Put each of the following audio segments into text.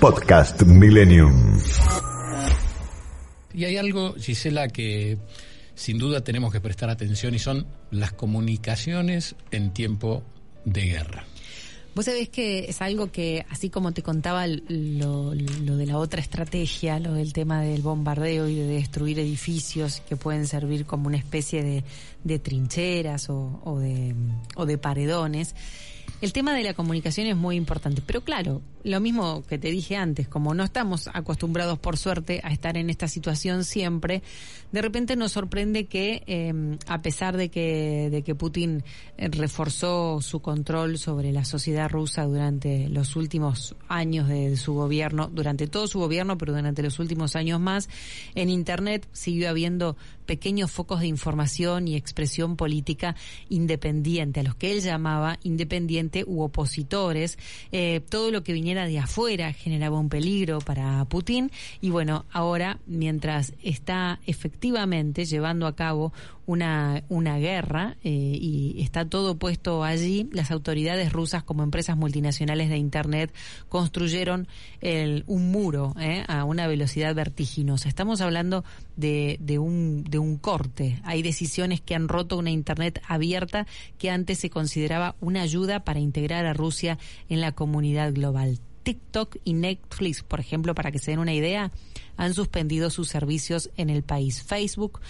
Podcast Millennium. Y hay algo, Gisela, que sin duda tenemos que prestar atención y son las comunicaciones en tiempo de guerra. Vos sabés que es algo que, así como te contaba lo, de la otra estrategia, lo del tema del bombardeo y de destruir edificios que pueden servir como una especie de, trincheras o, de, o de paredones, el tema de la comunicación es muy importante. Pero claro, lo mismo que te dije antes, como no estamos acostumbrados por suerte a estar en esta situación siempre, de repente nos sorprende que em, a pesar de que, de que Putin reforzó su control sobre la sociedad rusa durante los últimos años de, su gobierno, durante todo su gobierno, pero durante los últimos años más, en Internet siguió habiendo pequeños focos de información y expresión política independiente, a los que él llamaba independiente u opositores, eh, todo lo que viniera de afuera generaba un peligro para Putin. Y bueno, ahora mientras está efectivamente llevando a cabo una, una guerra eh, y está todo puesto allí, las autoridades rusas como empresas multinacionales de Internet construyeron el, un muro eh, a una velocidad vertiginosa. Estamos hablando de, de, un, de un corte. Hay decisiones que han roto una Internet abierta que antes se consideraba una ayuda para integrar a Rusia en la comunidad global. TikTok y Netflix, por ejemplo, para que se den una idea, han suspendido sus servicios en el país. Facebook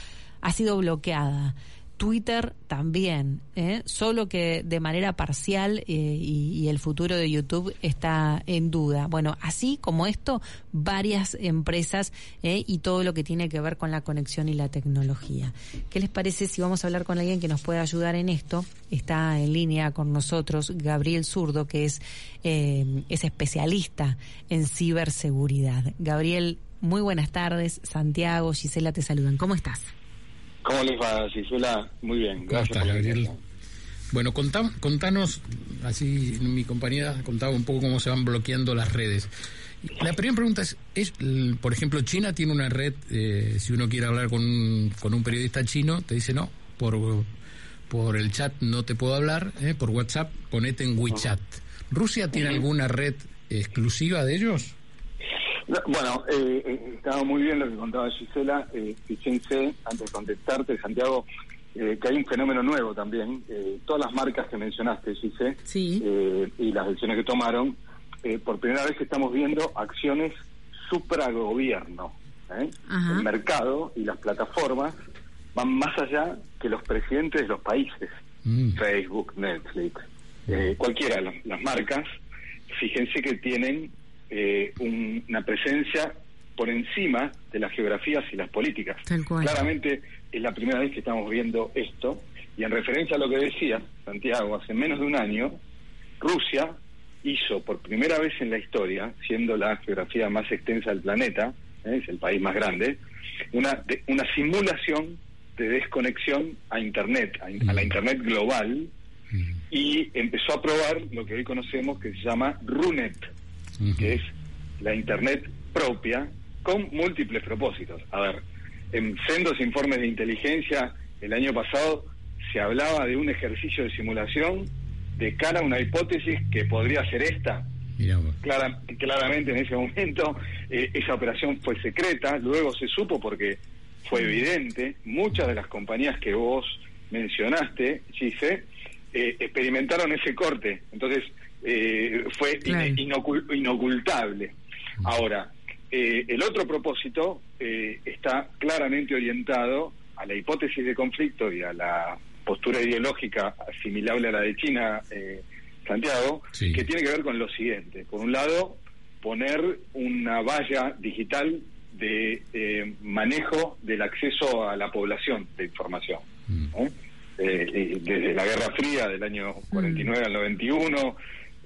ha sido bloqueada. Twitter también, ¿eh? solo que de manera parcial eh, y, el futuro de YouTube está en duda. Bueno, así como esto, varias empresas ¿eh? y todo lo que tiene que ver con la conexión y la tecnología. ¿Qué les parece si vamos a hablar con alguien que nos pueda ayudar en esto? Está en línea con nosotros Gabriel Zurdo, que es, es especialista en ciberseguridad. Gabriel, muy buenas tardes. Santiago, Gisela te saludan. ¿Cómo estás? ¿Cómo les va, Gisela? Muy bien. Gracias Gabriel? Bueno, contanos, así mi compañera contaba un poco cómo se van bloqueando las redes. La primera pregunta es, es por ejemplo, China tiene una red, eh, si uno quiere hablar con un, con un periodista chino, te dice no, por, por el chat no te puedo hablar, eh, por WhatsApp ponete en WeChat. ¿Rusia tiene alguna red exclusiva de ellos? Bueno, eh, eh, estaba muy bien lo que contaba Gisela. Eh, fíjense, antes de contestarte, Santiago, eh, que hay un fenómeno nuevo también. todas las marcas que mencionaste, Gisela, sí. y las decisiones que tomaron, por primera vez estamos viendo acciones supragobierno. El mercado y las plataformas van más allá que los presidentes de los países. Mm. Facebook, Netflix, cualquiera de las marcas. Fíjense que tienen eh, una presencia por encima de las geografías y las políticas. Claramente es la primera vez que estamos viendo esto y en referencia a lo que decía Santiago, hace menos de un año, Rusia hizo por primera vez en la historia, siendo la geografía más extensa del planeta, ¿eh? es el país más grande, una, una simulación de desconexión a Internet, a, la mm. Internet global, mm. y empezó a probar lo que hoy conocemos que se llama RUNET, que es la Internet propia con múltiples propósitos. A ver, en sendos informes de inteligencia el año pasado se hablaba de un ejercicio de simulación de cara a una hipótesis que podría ser esta. claramente en ese momento eh, esa operación fue secreta, luego se supo porque fue evidente, muchas de las compañías que vos mencionaste, Gise, eh, experimentaron ese corte. Entonces, eh, fue inocultable. Ahora, eh, el otro propósito eh, está claramente orientado a la hipótesis de conflicto y a la postura ideológica asimilable a la de China, Santiago, que tiene que ver con lo siguiente. Por un lado, poner una valla digital de manejo del acceso a la población de información. Mm. desde la Guerra Fría del año 49 mm. al 91,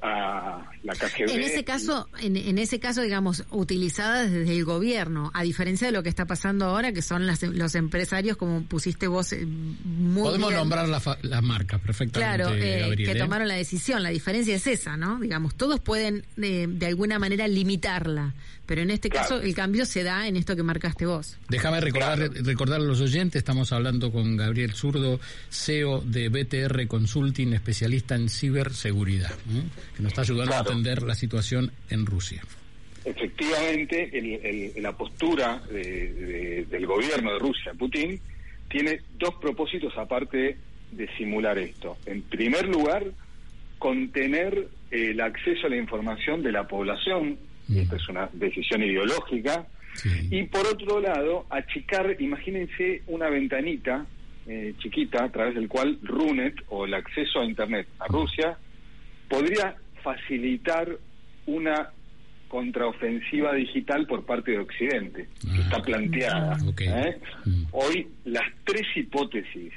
a la KGB. En ese caso, en, ese caso, digamos, utilizadas desde el gobierno, a diferencia de lo que está pasando ahora, que son los empresarios, como pusiste vos eh, muy Podemos nombrar las la marcas perfectamente. Claro, eh, que tomaron la decisión. La diferencia es esa, ¿no? Digamos, todos pueden de alguna manera limitarla, pero en este caso el cambio se da en esto que marcaste vos. Déjame recordar, recordar a los oyentes, estamos hablando con Gabriel Zurdo, CEO de BTR Consulting, especialista en ciberseguridad, que nos está ayudando a entender la situación en Rusia. Efectivamente, la postura del gobierno de Rusia, Putin, tiene dos propósitos aparte de simular esto. En primer lugar, contener el acceso a la información de la población y esta es una decisión ideológica. Y por otro lado, achicar, imagínense una ventanita eh, chiquita a través del cual RUNET o el acceso a Internet a Rusia podría facilitar una contraofensiva digital por parte de Occidente, que está ah, planteada. ¿eh? Mm. Hoy las tres hipótesis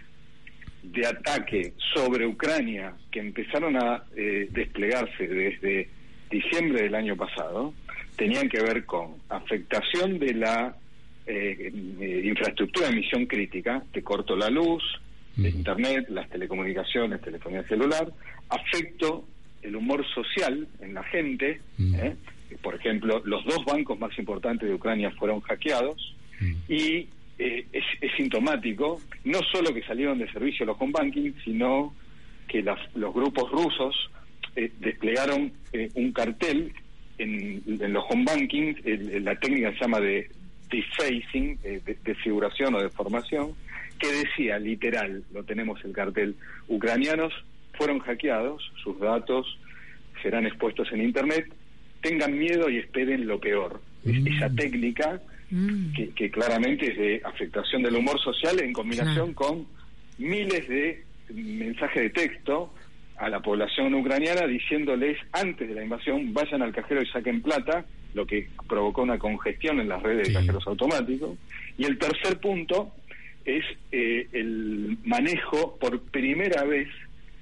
de ataque sobre Ucrania que empezaron a eh, desplegarse desde diciembre del año pasado, tenían que ver con afectación de la eh, eh, infraestructura de emisión crítica, te corto la luz, internet, las telecomunicaciones, telefonía celular, afecto el humor social en la gente, ¿eh? por ejemplo, los dos bancos más importantes de Ucrania fueron hackeados y es, es, sintomático, no solo que salieron de servicio los home banking, sino que los grupos rusos eh, desplegaron eh, un cartel en, los home banking, la técnica se llama de defacing, eh, de, figuración o de formación, que decía literal, lo tenemos el cartel, ucranianos fueron hackeados, sus datos serán expuestos en Internet, tengan miedo y esperen lo peor. Mm. Esa técnica mm. que, claramente es de afectación del humor social en combinación con miles de mensajes de texto a la población ucraniana diciéndoles antes de la invasión vayan al cajero y saquen plata, lo que provocó una congestión en las redes de cajeros automáticos. Y el tercer punto es eh, el manejo por primera vez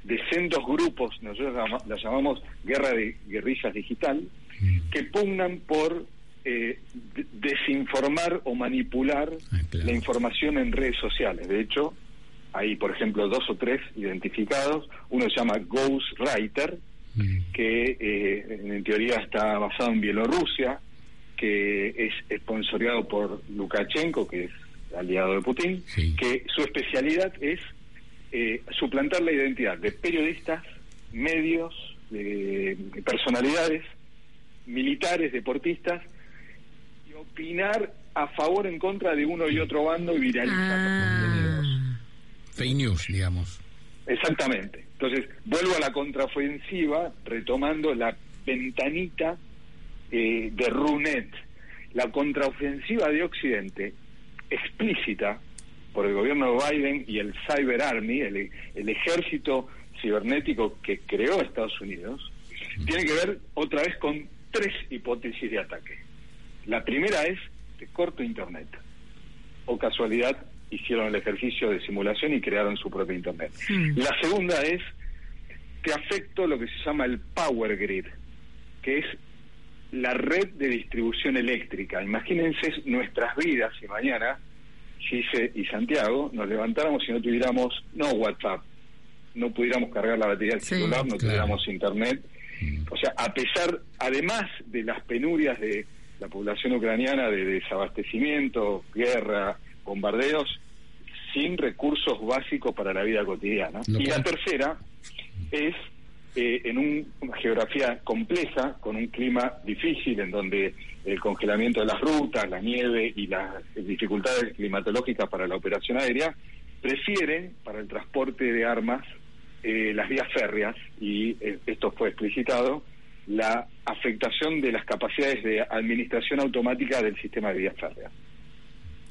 de sendos grupos, nosotros la llamamos guerra de guerrillas digital, mm. que pugnan por eh, desinformar o manipular ah, la información en redes sociales. De hecho, hay, por ejemplo, dos o tres identificados. Uno se llama Ghostwriter, mm. que eh, en teoría está basado en Bielorrusia, que es esponsoreado por Lukashenko, que es aliado de Putin, que su especialidad es eh, suplantar la identidad de periodistas, medios, de personalidades, militares, deportistas, y opinar a favor en contra de uno y otro bando y viralizar ah. Fake news, digamos. Exactamente. Entonces, vuelvo a la contraofensiva, retomando la ventanita eh, de Runet. La contraofensiva de Occidente, explícita por el gobierno de Biden y el Cyber Army, el, el ejército cibernético que creó Estados Unidos, tiene que ver otra vez con tres hipótesis de ataque. La primera es de corto Internet, o casualidad hicieron el ejercicio de simulación y crearon su propio Internet. La segunda es que afecto lo que se llama el Power Grid, que es la red de distribución eléctrica. Imagínense nuestras vidas si mañana, Gise y Santiago, nos levantáramos y no tuviéramos, no WhatsApp, no pudiéramos cargar la batería del celular, no tuviéramos Internet. O sea, a pesar, además de las penurias de la población ucraniana, de desabastecimiento, guerra, bombardeos, sin recursos básicos para la vida cotidiana. y la tercera es eh, en una geografía compleja, con un clima difícil, en donde el congelamiento de las rutas, la nieve y las dificultades climatológicas para la operación aérea, prefieren para el transporte de armas eh, las vías férreas, y eh, esto fue explicitado, la afectación de las capacidades de administración automática del sistema de vías férreas.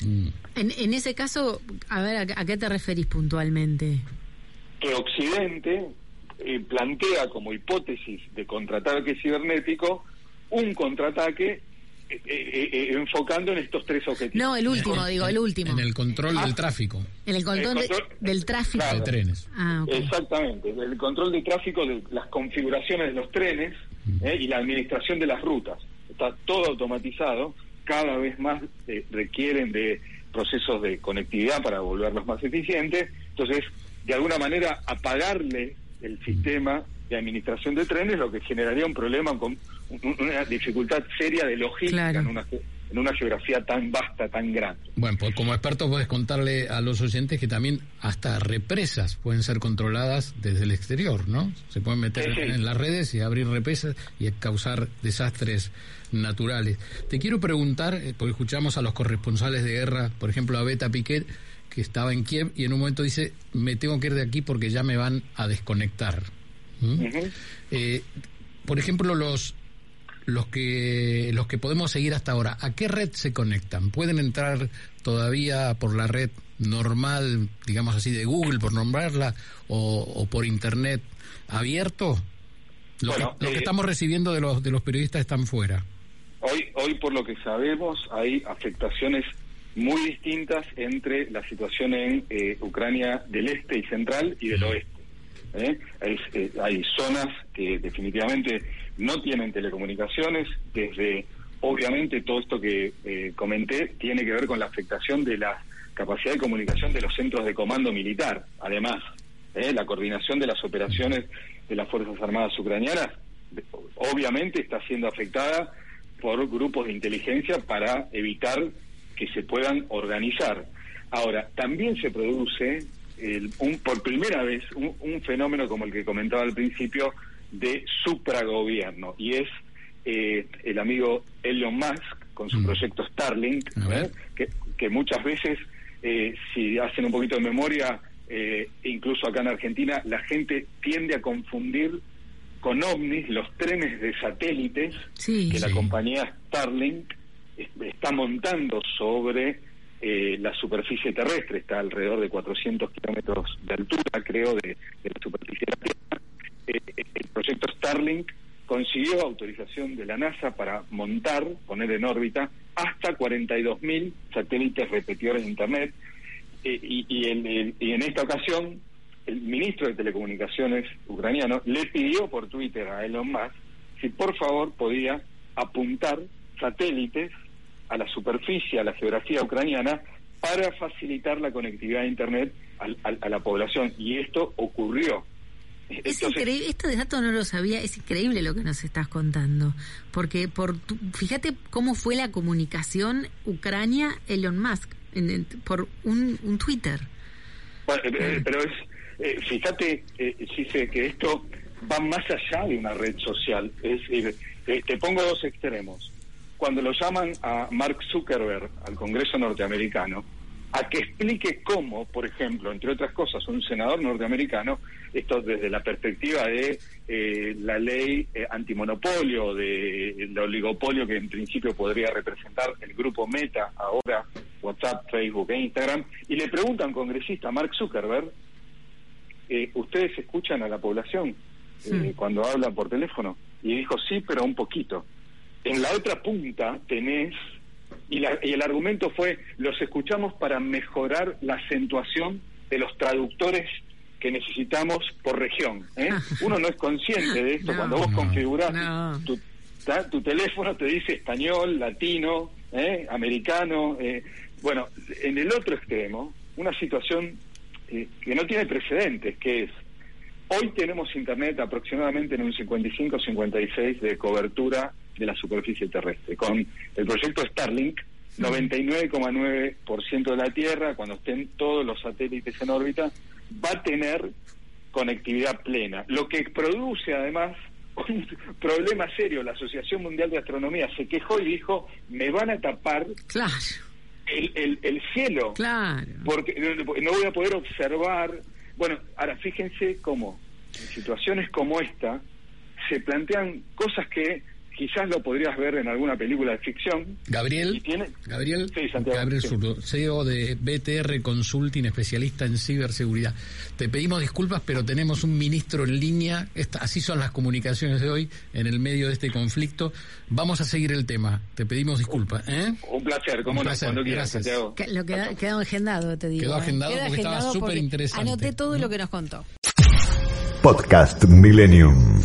Mm. En, ese caso, a ver, ¿a, qué te referís puntualmente? Que Occidente eh, plantea como hipótesis de contraataque cibernético un contraataque eh, eh, eh, enfocando en estos tres objetivos. No, el último, digo, el último. En el control del tráfico En el control, de- del tráfico. de trenes. Ah. Exactamente, el control de tráfico de las configuraciones de los trenes ¿eh? y la administración de las rutas. Está todo automatizado, cada vez más eh, requieren de procesos de conectividad para volverlos más eficientes. Entonces, de alguna manera, apagarle el sistema de administración de trenes, lo que generaría un problema con una dificultad seria de logística Claro. en, una, en una geografía tan vasta, tan grande. Bueno, pues como experto puedes contarle a los oyentes que también hasta represas pueden ser controladas desde el exterior, ¿no? Se pueden meter Sí, sí. en las redes y abrir represas y causar desastres naturales. Te quiero preguntar, eh, porque escuchamos a los corresponsales de guerra, por ejemplo a Beta Piquet, que estaba en Kiev y en un momento dice, me tengo que ir de aquí porque ya me van a desconectar. ¿Mm? Eh, por ejemplo, los los que los que podemos seguir hasta ahora, ¿a qué red se conectan? ¿Pueden entrar todavía por la red normal, digamos así, de Google, por nombrarla, o, o por Internet abierto? Lo, Bueno, que, lo que eh, estamos recibiendo de los de los periodistas están fuera. Hoy, hoy por lo que sabemos, hay afectaciones muy distintas entre la situación en eh, Ucrania del este y central y del oeste. ¿Eh? Hay, eh, hay zonas que definitivamente no tienen telecomunicaciones, desde, obviamente, todo esto que eh, comenté tiene que ver con la afectación de la capacidad de comunicación de los centros de comando militar, además, ¿eh? la coordinación de las operaciones de las Fuerzas Armadas ucranianas, obviamente está siendo afectada por grupos de inteligencia para evitar que se puedan organizar. Ahora, también se produce el- un, por primera vez un, un fenómeno como el que comentaba al principio de supragobierno y es eh, el amigo Elon Musk con su Mm. proyecto Starlink, A ver. que, que muchas veces, eh, si hacen un poquito de memoria, eh, incluso acá en Argentina, la gente tiende a confundir con ovnis los trenes de satélites Sí. que la compañía Starlink es- está montando sobre eh, la superficie terrestre, está alrededor de 400 kilómetros de altura, creo, de, la superficie de la Tierra. Eh, el proyecto Starlink consiguió autorización de la NASA para montar, poner en órbita, hasta 42.000 satélites repetidores de Internet. Eh, y, y el- y en esta ocasión, el ministro de Telecomunicaciones ucraniano le pidió por Twitter a Elon Musk si por favor podía apuntar satélites a la superficie, a la geografía ucraniana, para facilitar la conectividad a Internet al- al- a la población. Y esto ocurrió. Es Entonces, increíble, este dato no lo sabía, es increíble lo que nos estás contando, porque por tu- fíjate cómo fue la comunicación Ucrania-Elon Musk en- en- por un, un Twitter. Bueno, eh, eh, pero es, eh, fíjate, eh, Gise, que esto va más allá de una red social. Es decir, eh, te pongo dos extremos. Cuando lo llaman a Mark Zuckerberg al Congreso norteamericano, a que explique cómo, por ejemplo, entre otras cosas, un senador norteamericano, esto desde la perspectiva de eh, la ley eh, antimonopolio, de el oligopolio que en principio podría representar el grupo Meta, ahora WhatsApp, Facebook e Instagram, y le preguntan congresista Mark Zuckerberg, eh, ¿ustedes escuchan a la población eh, cuando hablan por teléfono? Y dijo, sí, pero un poquito. En la otra punta tenés, y, la- y el argumento fue, los escuchamos para mejorar la acentuación de los traductores que necesitamos por región. ¿eh? Uno no es consciente de esto No. cuando vos No. configurás No. tu, ta- tu teléfono, te dice español, latino, ¿eh? americano. eh. Bueno, en el otro extremo, una situación eh, que no tiene precedentes, que es, hoy tenemos internet aproximadamente en un 55-56 de cobertura de la superficie terrestre. Con el proyecto Starlink, 99,9% de la Tierra, cuando estén todos los satélites en órbita, va a tener conectividad plena. Lo que produce además un problema serio. La Asociación Mundial de Astronomía se quejó y dijo, me van a tapar Claro, el, el, el cielo claro. porque no- no voy a poder observar. Bueno, ahora fíjense cómo en situaciones como esta se plantean cosas que quizás lo podrías ver en alguna película de ficción. Gabriel, Gabriel, Gabriel Zurdo, CEO de BTR Consulting, especialista en ciberseguridad. Te pedimos disculpas, pero tenemos un ministro en línea. así son las comunicaciones de hoy en el medio de este conflicto. Vamos a seguir el tema. Te pedimos disculpas. ¿eh? Un placer, como cuando quieras, Santiago. lo quedó, agendado, te digo. Quedó ¿eh? agendado porque estaba súper interesante. Anoté todo lo que nos contó. Podcast Millennium.